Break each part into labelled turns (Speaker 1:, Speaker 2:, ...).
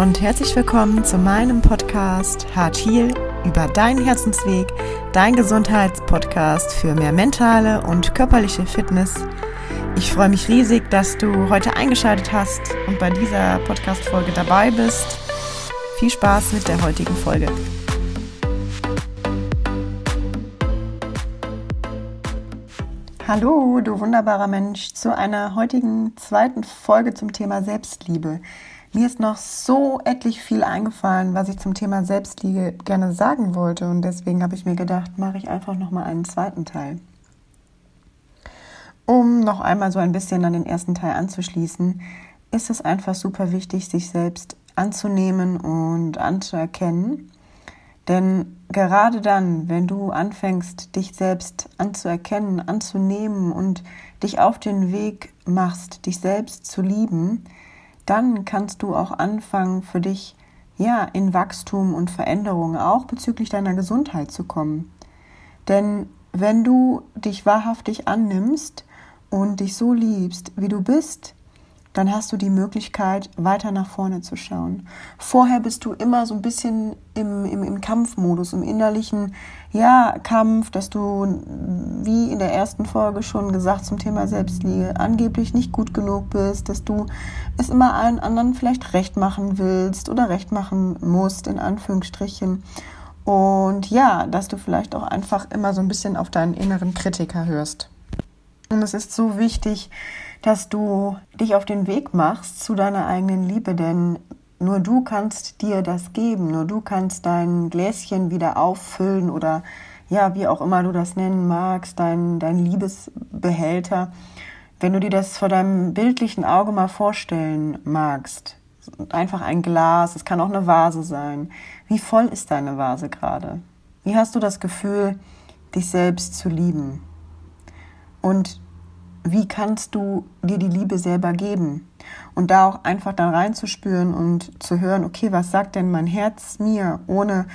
Speaker 1: Und herzlich willkommen zu meinem Podcast Hart Heal über deinen Herzensweg, dein Gesundheitspodcast für mehr mentale und körperliche Fitness. Ich freue mich riesig, dass du heute eingeschaltet hast und bei dieser Podcast-Folge dabei bist. Viel Spaß mit der heutigen Folge. Hallo, du wunderbarer Mensch, zu einer heutigen zweiten Folge zum Thema Selbstliebe. Mir ist noch so etlich viel eingefallen, was ich zum Thema Selbstliebe gerne sagen wollte und deswegen habe ich mir gedacht, mache ich einfach noch mal einen zweiten Teil. Um noch einmal so ein bisschen an den ersten Teil anzuschließen, ist es einfach super wichtig, sich selbst anzunehmen und anzuerkennen. Denn gerade dann, wenn du anfängst, dich selbst anzuerkennen, anzunehmen und dich auf den Weg machst, dich selbst zu lieben, dann kannst du auch anfangen, für dich ja in Wachstum und Veränderung auch bezüglich deiner Gesundheit zu kommen. Denn wenn du dich wahrhaftig annimmst und dich so liebst, wie du bist, dann hast du die Möglichkeit, weiter nach vorne zu schauen. Vorher bist du immer so ein bisschen im, im, im Kampfmodus, im innerlichen ja, Kampf, dass du, wie in der ersten Folge schon gesagt zum Thema Selbstliebe, angeblich nicht gut genug bist, dass du es immer allen anderen vielleicht recht machen willst oder recht machen musst, in Anführungsstrichen. Und ja, dass du vielleicht auch einfach immer so ein bisschen auf deinen inneren Kritiker hörst. Und es ist so wichtig, dass du dich auf den Weg machst zu deiner eigenen Liebe, denn nur du kannst dir das geben, nur du kannst dein Gläschen wieder auffüllen oder ja, wie auch immer du das nennen magst, dein, dein Liebesbehälter. Wenn du dir das vor deinem bildlichen Auge mal vorstellen magst, einfach ein Glas, es kann auch eine Vase sein. Wie voll ist deine Vase gerade? Wie hast du das Gefühl, dich selbst zu lieben? Und wie kannst du dir die Liebe selber geben? Und da auch einfach da reinzuspüren und zu hören, okay, was sagt denn mein Herz mir, ohne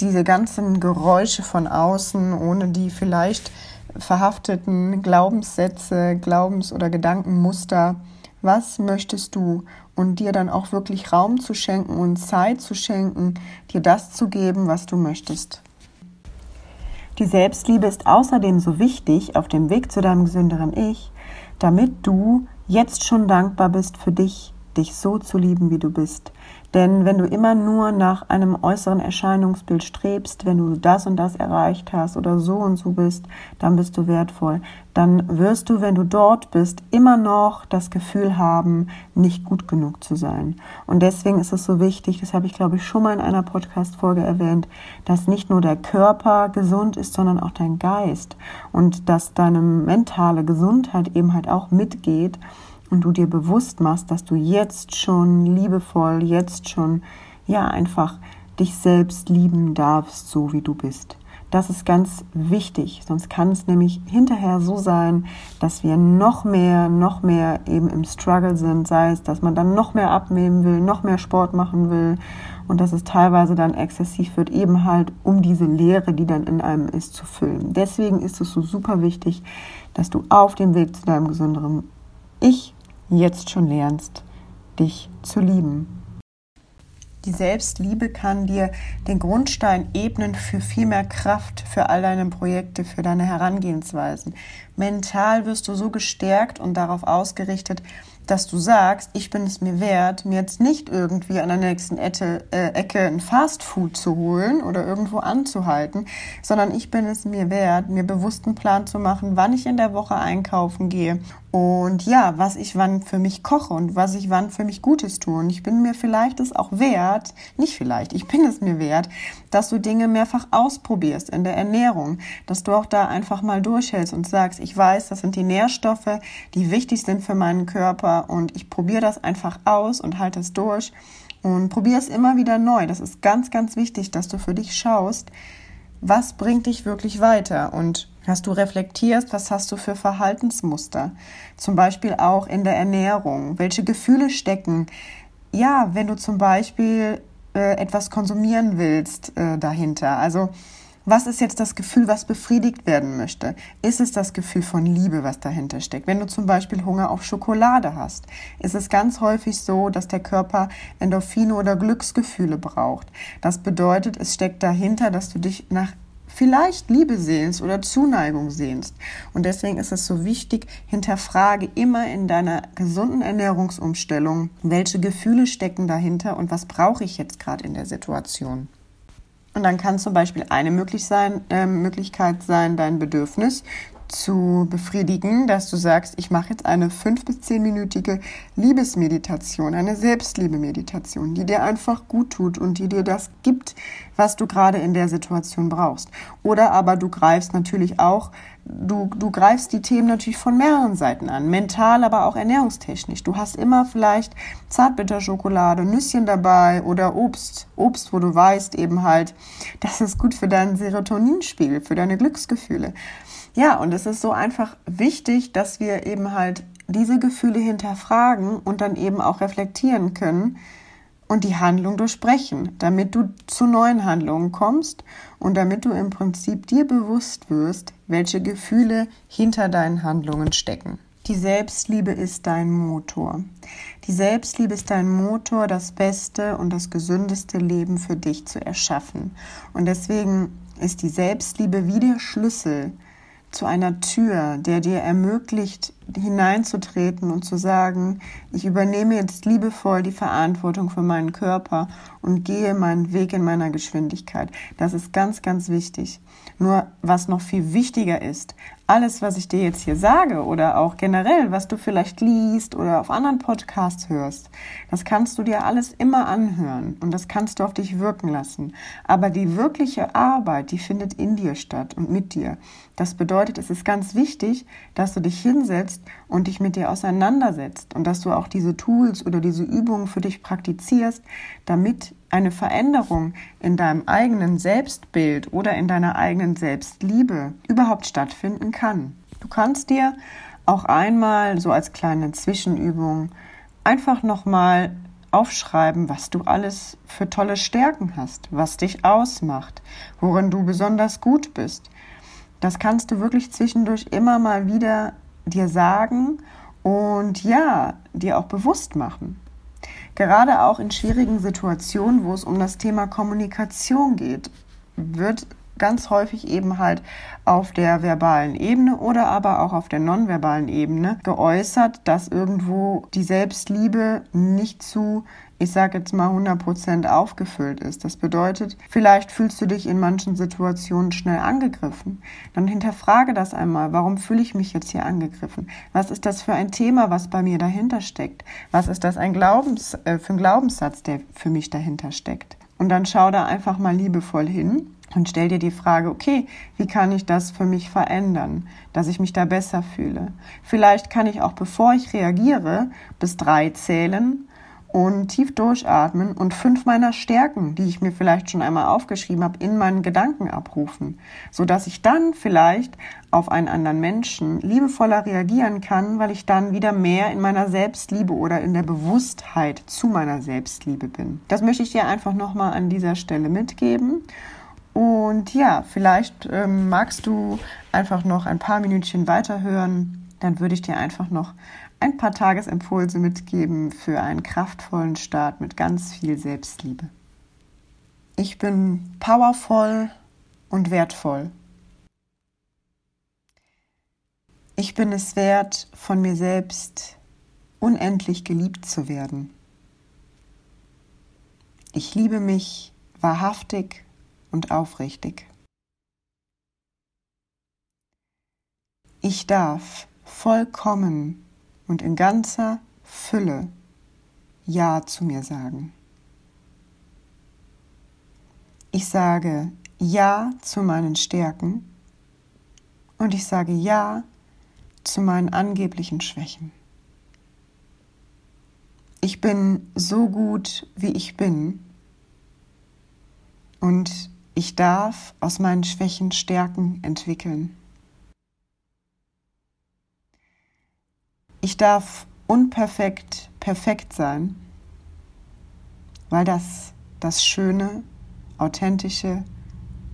Speaker 1: diese ganzen Geräusche von außen, ohne die vielleicht verhafteten Glaubenssätze, Glaubens- oder Gedankenmuster. Was möchtest du? Und dir dann auch wirklich Raum zu schenken und Zeit zu schenken, dir das zu geben, was du möchtest. Die Selbstliebe ist außerdem so wichtig auf dem Weg zu deinem gesünderen Ich, damit du jetzt schon dankbar bist für dich, dich so zu lieben, wie du bist. Denn wenn du immer nur nach einem äußeren Erscheinungsbild strebst, wenn du das und das erreicht hast oder so und so bist, dann bist du wertvoll. Dann wirst du, wenn du dort bist, immer noch das Gefühl haben, nicht gut genug zu sein. Und deswegen ist es so wichtig, das habe ich glaube ich schon mal in einer Podcast-Folge erwähnt, dass nicht nur der Körper gesund ist, sondern auch dein Geist und dass deine mentale Gesundheit eben halt auch mitgeht und du dir bewusst machst, dass du jetzt schon liebevoll, jetzt schon, ja, einfach dich selbst lieben darfst, so wie du bist. Das ist ganz wichtig, sonst kann es nämlich hinterher so sein, dass wir noch mehr, noch mehr eben im Struggle sind, sei es, dass man dann noch mehr abnehmen will, noch mehr Sport machen will und dass es teilweise dann exzessiv wird, eben halt um diese Leere, die dann in einem ist, zu füllen. Deswegen ist es so super wichtig, dass du auf dem Weg zu deinem gesünderen Ich jetzt schon lernst, dich zu lieben. Die Selbstliebe kann dir den Grundstein ebnen für viel mehr Kraft für all deine Projekte, für deine Herangehensweisen. Mental wirst du so gestärkt und darauf ausgerichtet, dass du sagst, ich bin es mir wert, mir jetzt nicht irgendwie an der nächsten Ecke, äh, Ecke ein Fastfood zu holen oder irgendwo anzuhalten, sondern ich bin es mir wert, mir bewussten Plan zu machen, wann ich in der Woche einkaufen gehe und ja, was ich wann für mich koche und was ich wann für mich Gutes tue. Und ich bin mir vielleicht es auch wert, nicht vielleicht, ich bin es mir wert, dass du Dinge mehrfach ausprobierst in der Ernährung, dass du auch da einfach mal durchhältst und sagst, ich weiß, das sind die Nährstoffe, die wichtig sind für meinen Körper und ich probiere das einfach aus und halte es durch und probiere es immer wieder neu. Das ist ganz, ganz wichtig, dass du für dich schaust, was bringt dich wirklich weiter und dass du reflektierst, was hast du für Verhaltensmuster, zum Beispiel auch in der Ernährung, welche Gefühle stecken, ja, wenn du zum Beispiel äh, etwas konsumieren willst äh, dahinter. Also Was ist jetzt das Gefühl, was befriedigt werden möchte? Ist es das Gefühl von Liebe, was dahinter steckt? Wenn du zum Beispiel Hunger auf Schokolade hast, ist es ganz häufig so, dass der Körper Endorphine oder Glücksgefühle braucht. Das bedeutet, es steckt dahinter, dass du dich nach vielleicht Liebe sehnst oder Zuneigung sehnst. Und deswegen ist es so wichtig, hinterfrage immer in deiner gesunden Ernährungsumstellung, welche Gefühle stecken dahinter und was brauche ich jetzt gerade in der Situation. Und dann kann zum Beispiel eine möglich sein, äh, Möglichkeit sein, dein Bedürfnis zu befriedigen, dass du sagst, ich mache jetzt eine fünf bis zehnminütige Liebesmeditation, eine Selbstliebe-Meditation, die dir einfach gut tut und die dir das gibt, was du gerade in der Situation brauchst. Oder aber du greifst natürlich auch, du, du greifst die Themen natürlich von mehreren Seiten an, mental, aber auch ernährungstechnisch. Du hast immer vielleicht Zartbitterschokolade, Nüsschen dabei oder Obst, Obst, wo du weißt eben halt, das ist gut für deinen Serotoninspiegel, für deine Glücksgefühle. Ja, und es ist so einfach wichtig, dass wir eben halt diese Gefühle hinterfragen und dann eben auch reflektieren können und die Handlung durchsprechen, damit du zu neuen Handlungen kommst und damit du im Prinzip dir bewusst wirst, welche Gefühle hinter deinen Handlungen stecken. Die Selbstliebe ist dein Motor. Die Selbstliebe ist dein Motor, das beste und das gesündeste Leben für dich zu erschaffen. Und deswegen ist die Selbstliebe wie der Schlüssel zu einer Tür, der dir ermöglicht, hineinzutreten und zu sagen, ich übernehme jetzt liebevoll die Verantwortung für meinen Körper und gehe meinen Weg in meiner Geschwindigkeit. Das ist ganz, ganz wichtig. Nur was noch viel wichtiger ist, alles, was ich dir jetzt hier sage oder auch generell, was du vielleicht liest oder auf anderen Podcasts hörst, das kannst du dir alles immer anhören und das kannst du auf dich wirken lassen. Aber die wirkliche Arbeit, die findet in dir statt und mit dir. Das bedeutet, es ist ganz wichtig, dass du dich hinsetzt und dich mit dir auseinandersetzt und dass du auch diese Tools oder diese Übungen für dich praktizierst, damit eine Veränderung in deinem eigenen Selbstbild oder in deiner eigenen Selbstliebe überhaupt stattfinden kann. Du kannst dir auch einmal so als kleine Zwischenübung einfach nochmal aufschreiben, was du alles für tolle Stärken hast, was dich ausmacht, worin du besonders gut bist. Das kannst du wirklich zwischendurch immer mal wieder dir sagen und ja, dir auch bewusst machen. Gerade auch in schwierigen Situationen, wo es um das Thema Kommunikation geht, wird ganz häufig eben halt auf der verbalen Ebene oder aber auch auf der nonverbalen Ebene geäußert, dass irgendwo die Selbstliebe nicht zu ich sage jetzt mal 100% aufgefüllt ist. Das bedeutet, vielleicht fühlst du dich in manchen Situationen schnell angegriffen. Dann hinterfrage das einmal. Warum fühle ich mich jetzt hier angegriffen? Was ist das für ein Thema, was bei mir dahinter steckt? Was ist das ein Glaubens, äh, für ein Glaubenssatz, der für mich dahinter steckt? Und dann schau da einfach mal liebevoll hin und stell dir die Frage, okay, wie kann ich das für mich verändern, dass ich mich da besser fühle? Vielleicht kann ich auch, bevor ich reagiere, bis drei zählen und tief durchatmen und fünf meiner Stärken, die ich mir vielleicht schon einmal aufgeschrieben habe, in meinen Gedanken abrufen, so dass ich dann vielleicht auf einen anderen Menschen liebevoller reagieren kann, weil ich dann wieder mehr in meiner Selbstliebe oder in der Bewusstheit zu meiner Selbstliebe bin. Das möchte ich dir einfach nochmal an dieser Stelle mitgeben. Und ja, vielleicht ähm, magst du einfach noch ein paar Minütchen weiterhören. Dann würde ich dir einfach noch ein paar Tagesimpulse mitgeben für einen kraftvollen Start mit ganz viel Selbstliebe. Ich bin powervoll und wertvoll. Ich bin es wert, von mir selbst unendlich geliebt zu werden. Ich liebe mich wahrhaftig und aufrichtig. Ich darf vollkommen und in ganzer Fülle Ja zu mir sagen. Ich sage Ja zu meinen Stärken und ich sage Ja zu meinen angeblichen Schwächen. Ich bin so gut, wie ich bin und ich darf aus meinen Schwächen Stärken entwickeln. Ich darf unperfekt perfekt sein, weil das das schöne, authentische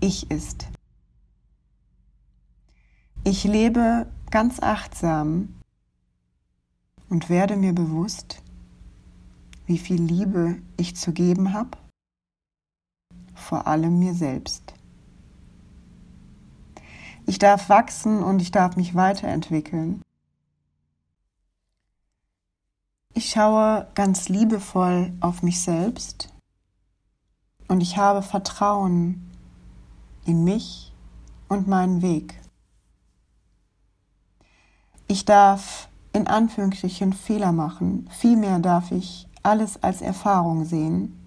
Speaker 1: Ich ist. Ich lebe ganz achtsam und werde mir bewusst, wie viel Liebe ich zu geben habe, vor allem mir selbst. Ich darf wachsen und ich darf mich weiterentwickeln. Ich schaue ganz liebevoll auf mich selbst und ich habe Vertrauen in mich und meinen Weg. Ich darf in Anführungsstrichen Fehler machen, vielmehr darf ich alles als Erfahrung sehen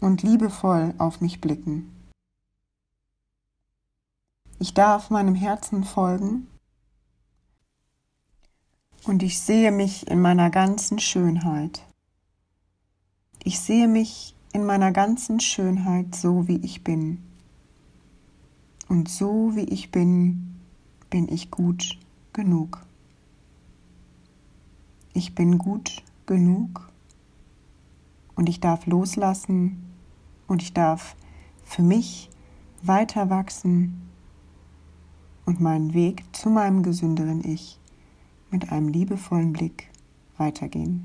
Speaker 1: und liebevoll auf mich blicken. Ich darf meinem Herzen folgen und ich sehe mich in meiner ganzen Schönheit. Ich sehe mich in meiner ganzen Schönheit so, wie ich bin. Und so, wie ich bin, bin ich gut genug. Ich bin gut genug und ich darf loslassen und ich darf für mich weiter wachsen und meinen Weg zu meinem gesünderen Ich mit einem liebevollen Blick weitergehen.